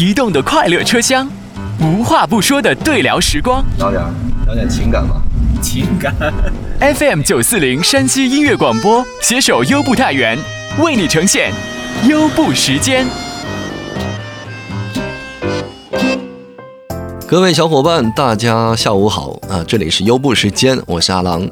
移动的快乐车厢，无话不说的对聊时光。聊点聊点情感吧。情感。FM 九四零山西音乐广播携手优步太原，为你呈现优步时间。各位小伙伴，大家下午好啊！这里是优步时间，我是阿郎。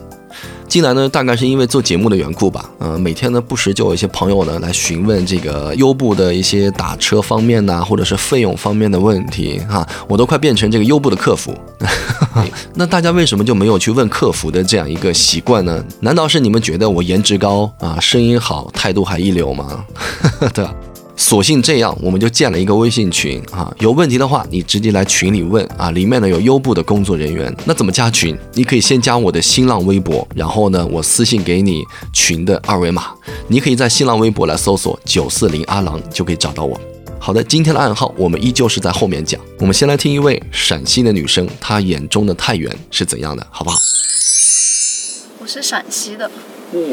进来呢，大概是因为做节目的缘故吧。嗯，每天呢，不时就有一些朋友呢来询问这个优步的一些打车方面呐，或者是费用方面的问题哈，我都快变成这个优步的客服。那大家为什么就没有去问客服的这样一个习惯呢？难道是你们觉得我颜值高啊，声音好，态度还一流吗？对吧？索性这样，我们就建了一个微信群啊，有问题的话你直接来群里问啊，里面呢有优步的工作人员。那怎么加群？你可以先加我的新浪微博，然后呢我私信给你群的二维码，你可以在新浪微博来搜索九四零阿郎就可以找到我。好的，今天的暗号我们依旧是在后面讲。我们先来听一位陕西的女生，她眼中的太原是怎样的，好不好？我是陕西的。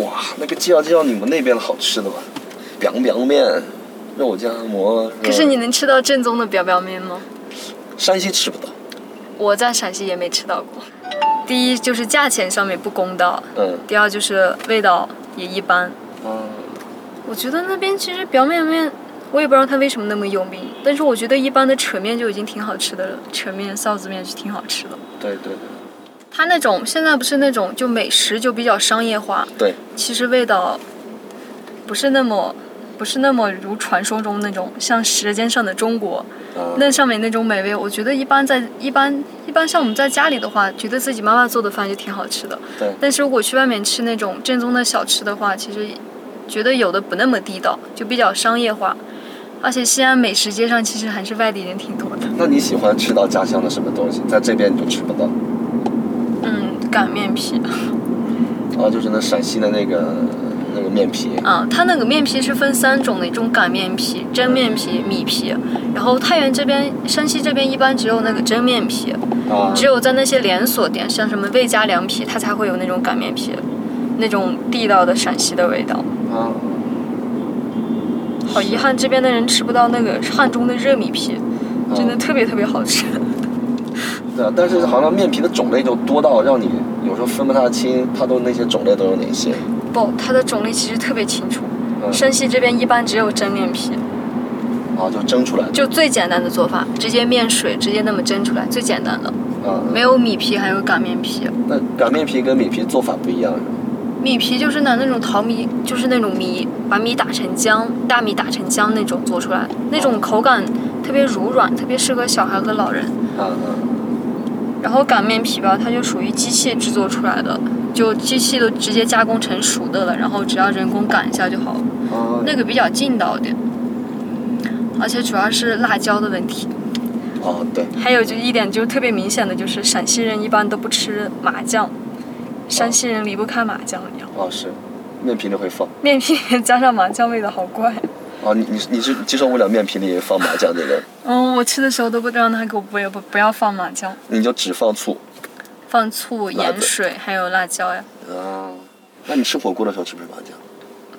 哇，那个介绍介绍你们那边的好吃的吧，biang biang 面。肉夹馍。可是你能吃到正宗的表表面吗？山西吃不到。我在陕西也没吃到过。第一就是价钱上面不公道。嗯。第二就是味道也一般。嗯。我觉得那边其实表面面，我也不知道它为什么那么有名。但是我觉得一般的扯面就已经挺好吃的了，扯面、臊子面是挺好吃的。对对对。它那种现在不是那种就美食就比较商业化。对。其实味道不是那么。不是那么如传说中那种像《舌尖上的中国》，那上面那种美味，我觉得一般在一般一般像我们在家里的话，觉得自己妈妈做的饭就挺好吃的。对。但是如果去外面吃那种正宗的小吃的话，其实觉得有的不那么地道，就比较商业化。而且西安美食街上其实还是外地人挺多的。那你喜欢吃到家乡的什么东西？在这边你就吃不到。嗯，擀面皮。哦，就是那陕西的那个。那个面皮啊，它那个面皮是分三种的，一种擀面皮、蒸面皮、米皮。然后太原这边、山西这边一般只有那个蒸面皮，啊，只有在那些连锁店，像什么魏家凉皮，它才会有那种擀面皮，那种地道的陕西的味道。啊，好遗憾，这边的人吃不到那个汉中的热米皮，真的特别特别好吃。对啊，但是好像面皮的种类就多到让你有时候分不太清，它都那些种类都有哪些。不，它的种类其实特别清楚。山西这边一般只有蒸面皮。啊，就蒸出来。就最简单的做法，直接面水直接那么蒸出来，最简单的。啊。没有米皮，还有擀面皮。那擀面皮跟米皮做法不一样？米皮就是拿那种淘米，就是那种米，把米打成浆，大米打成浆那种做出来，那种口感特别柔软，特别适合小孩和老人。然后擀面皮吧，它就属于机器制作出来的。就机器都直接加工成熟的了，然后只要人工擀一下就好了。那个比较劲道点，而且主要是辣椒的问题。哦，对。还有就一点就特别明显的就是，陕西人一般都不吃麻酱，山西人离不开麻酱一样。哦，是，面皮里会放。面皮 加上麻酱，味道好怪。哦，你你你是接受不了面皮里放麻酱这个？嗯，我吃的时候都不让他给我不要不不要放麻酱。你就只放醋。放醋、盐水，还有辣椒呀。啊，那你吃火锅的时候吃不吃麻酱？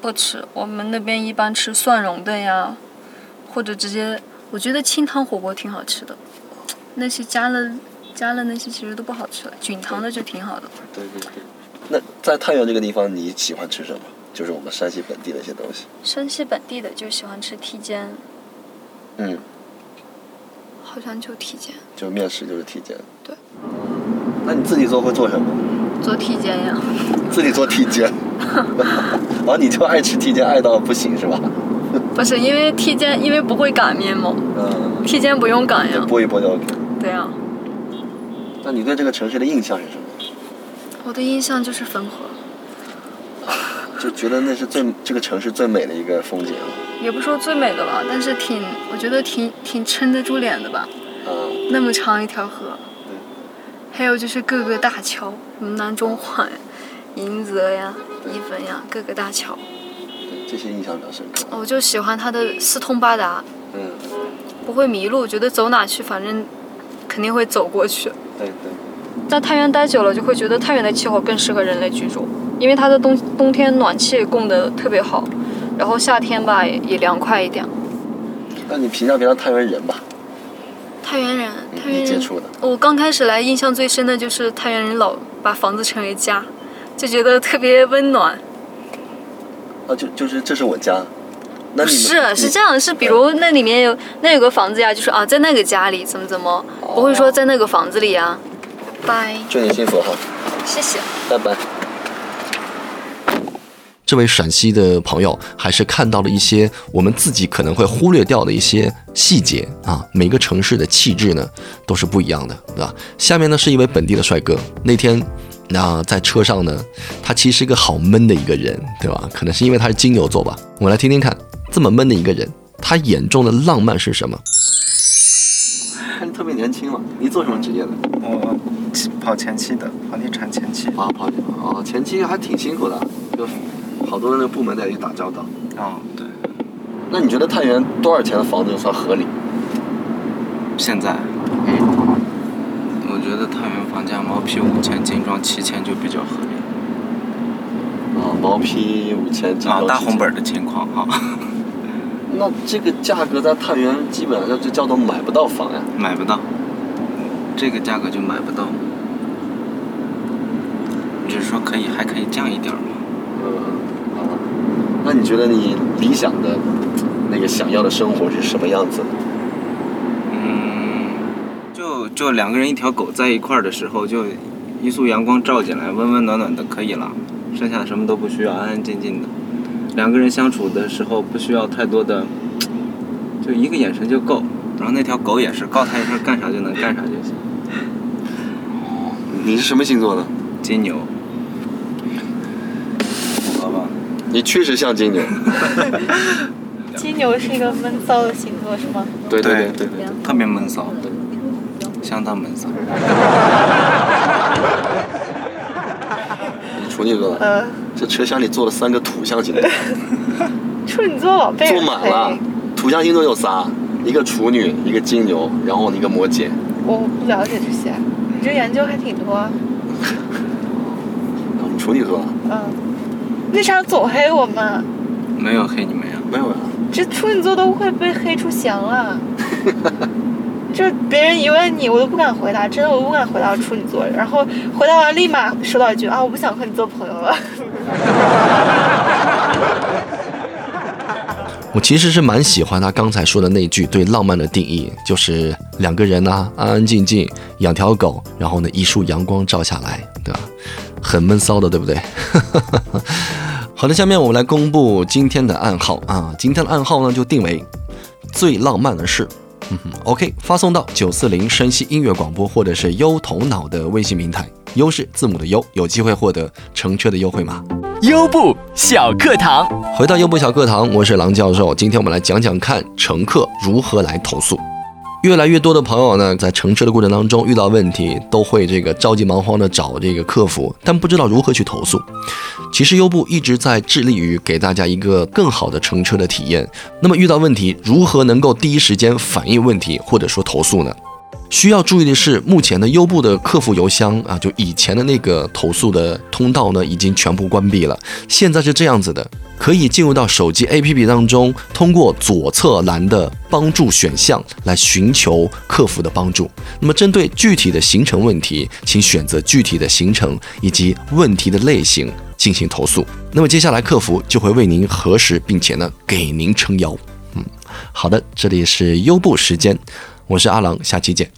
不吃，我们那边一般吃蒜蓉的呀，或者直接，我觉得清汤火锅挺好吃的。那些加了加了那些其实都不好吃了，菌汤的就挺好的。对对对。那在太原这个地方，你喜欢吃什么？就是我们山西本地的一些东西。山西本地的就喜欢吃蹄尖。嗯。好像就蹄尖。就面食就是蹄尖。对。那你自己做会做什么？做蹄尖呀。自己做蹄尖。完，你就爱吃蹄尖，爱到不行是吧？不是，因为蹄尖，因为不会擀面嘛。嗯。蹄尖不用擀呀。剥一剥就 OK。对呀。那你对这个城市的印象是什么？我的印象就是汾河。就觉得那是最这个城市最美的一个风景。也不说最美的吧，但是挺，我觉得挺挺撑得住脸的吧。嗯。那么长一条河。还有就是各个大桥，什么南中环、迎泽呀、一汾呀，各个大桥。这些印象比较深刻。我就喜欢它的四通八达。嗯。不会迷路，觉得走哪去，反正肯定会走过去。对对。在太原待久了，就会觉得太原的气候更适合人类居住，因为它的冬冬天暖气供的特别好，然后夏天吧也凉快一点。那你评价评价太原人吧？太原人，太原人。接触的我刚开始来，印象最深的就是太原人老把房子称为家，就觉得特别温暖。啊，就就是这是我家。那不是，是这样，是比如那里面有那有个房子呀，就是啊，在那个家里怎么怎么，不会说在那个房子里呀。拜，祝你幸福哈，谢谢。拜拜。这位陕西的朋友还是看到了一些我们自己可能会忽略掉的一些细节啊。每个城市的气质呢都是不一样的，对吧？下面呢是一位本地的帅哥，那天那、在车上呢，他其实是一个好闷的一个人，对吧？可能是因为他是金牛座吧。我们来听听看，这么闷的一个人，他眼中的浪漫是什么？特别年轻嘛，你做什么职业的？我跑前期的，房地产前期。啊，跑哦，前期还挺辛苦的，就好多那个部门在去打交道。哦，对，那你觉得太原多少钱的房子算合理？现在，嗯，我觉得太原房价毛坯五千，精装七千就比较合理。啊，毛坯五千，精啊，大红本的情况哈，那这个价格在太原基本上就叫做买不到房呀。买不到，这个价格就买不到。只是说可以，还可以降一点儿嘛。嗯，啊，那你觉得你理想的那个想要的生活是什么样子？嗯，就就两个人一条狗在一块儿的时候，就一束阳光照进来，温温暖暖的可以了，剩下什么都不需要，安安静静的。两个人相处的时候不需要太多的，就一个眼神就够。然后那条狗也是，告他一声干啥就能干啥就行。你是什么星座的？金牛，好吧，你确实像金牛。金牛是一个闷骚的星座，是吗？对对对对，特别闷骚，相当闷骚。你 处女座这车厢里坐了三个土象星座，处女座老被坐满了。。土象星座有仨，一个处女，一个金牛，然后一个摩羯。我不了解这些，你这研究还挺多。你处女座？嗯，为啥总黑我们？没有黑你们呀？没有呀。这处女座都会被黑出翔了。就别人一问你，我都不敢回答，真的我不敢回答处女座，然后回答完立马收到一句啊，我不想和你做朋友了。我其实是蛮喜欢他刚才说的那句对浪漫的定义，就是两个人呢、安安静静养条狗，然后呢一束阳光照下来，对吧？很闷骚的，对不对？好的，下面我们来公布今天的暗号啊，今天的暗号呢就定为最浪漫的事。嗯哼，OK，发送到九四零山西音乐广播或者是优头脑的微信平台，优是字母的优，有机会获得乘车的优惠码。优步小课堂。回到优步小课堂，我是郎教授。今天我们来讲讲看乘客如何来投诉。越来越多的朋友呢，在乘车的过程当中遇到问题，都会这个着急忙慌的找这个客服，但不知道如何去投诉。其实优步一直在致力于给大家一个更好的乘车的体验。那么遇到问题，如何能够第一时间反映问题或者说投诉呢？需要注意的是，目前的优步的客服邮箱啊，就以前的那个投诉的通道呢，已经全部关闭了。现在是这样子的，可以进入到手机 APP 当中，通过左侧栏的帮助选项来寻求客服的帮助。那么针对具体的行程问题，请选择具体的行程以及问题的类型进行投诉。那么接下来客服就会为您核实，并且呢给您撑腰。嗯，好的，这里是优步时间，我是阿郎，下期见。